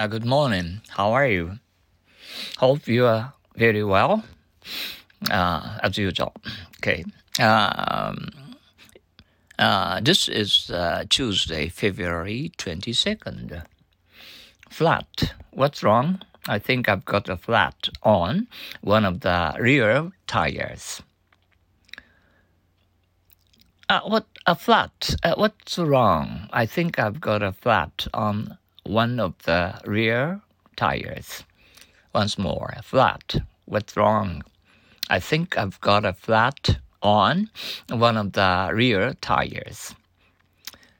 Uh, good morning. How are you? Hope you are very well, uh, as usual. Okay. Um, uh, this is uh, Tuesday, February 22nd. Flat. What's wrong? I think I've got a flat on one of the rear tires. Uh, what a flat? Uh, what's wrong? I think I've got a flat on one of the rear tires. Once more, flat. What's wrong? I think I've got a flat on one of the rear tires.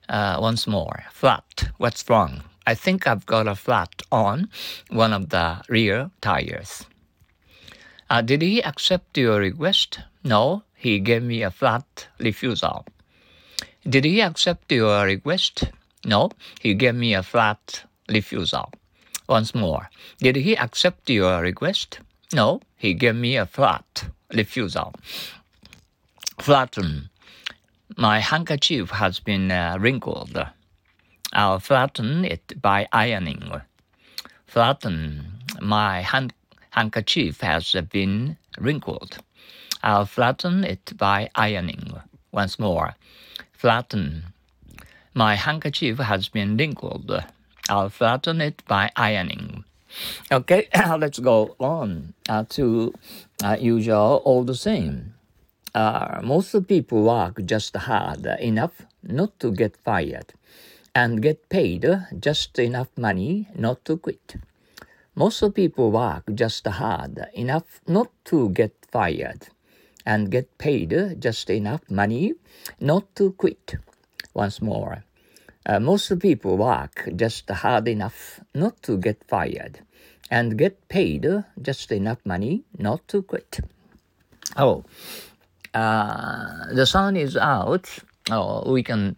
Uh, once more, flat. What's wrong? I think I've got a flat on one of the rear tires. Uh, did he accept your request? No, he gave me a flat refusal. Did he accept your request? No, he gave me a flat refusal. Once more, did he accept your request? No, he gave me a flat refusal. Flatten. Mm. My handkerchief has been uh, wrinkled. I'll flatten it by ironing. Flatten. Mm. My hand- handkerchief has been wrinkled. I'll flatten it by ironing. Once more. Flatten. Mm. My handkerchief has been wrinkled. I'll flatten it by ironing. Okay, let's go on uh, to uh, usual all the same. Uh, most people work just hard enough not to get fired and get paid just enough money not to quit. Most people work just hard enough not to get fired and get paid just enough money not to quit. Once more, uh, most people work just hard enough not to get fired and get paid just enough money not to quit. Oh, uh, the sun is out. Oh, we can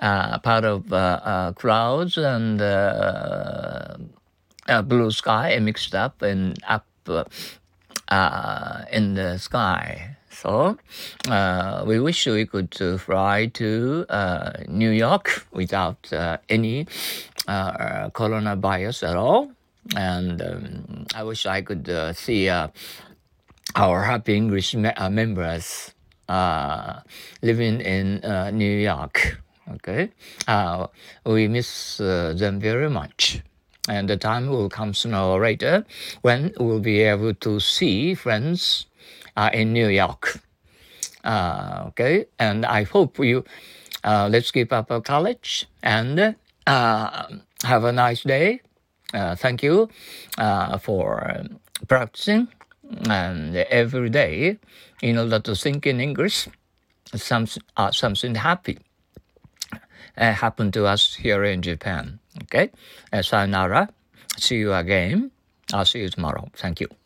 uh, part of uh, uh, clouds and uh, blue sky mixed up and up in the sky. So we wish we could fly to New York without any coronavirus at all. And um, I wish I could see our happy English me- uh, members uh, living in uh, New York. Okay, uh, we miss uh, them very much. And the time will come sooner or later when we'll be able to see friends uh, in New York. okay, and I hope you let's keep up our college and have a nice day. thank you for practicing and every day in order to think in English, some, uh, something happy uh, happened to us here in Japan. Okay, uh, sayonara. See you again. I'll see you tomorrow. Thank you.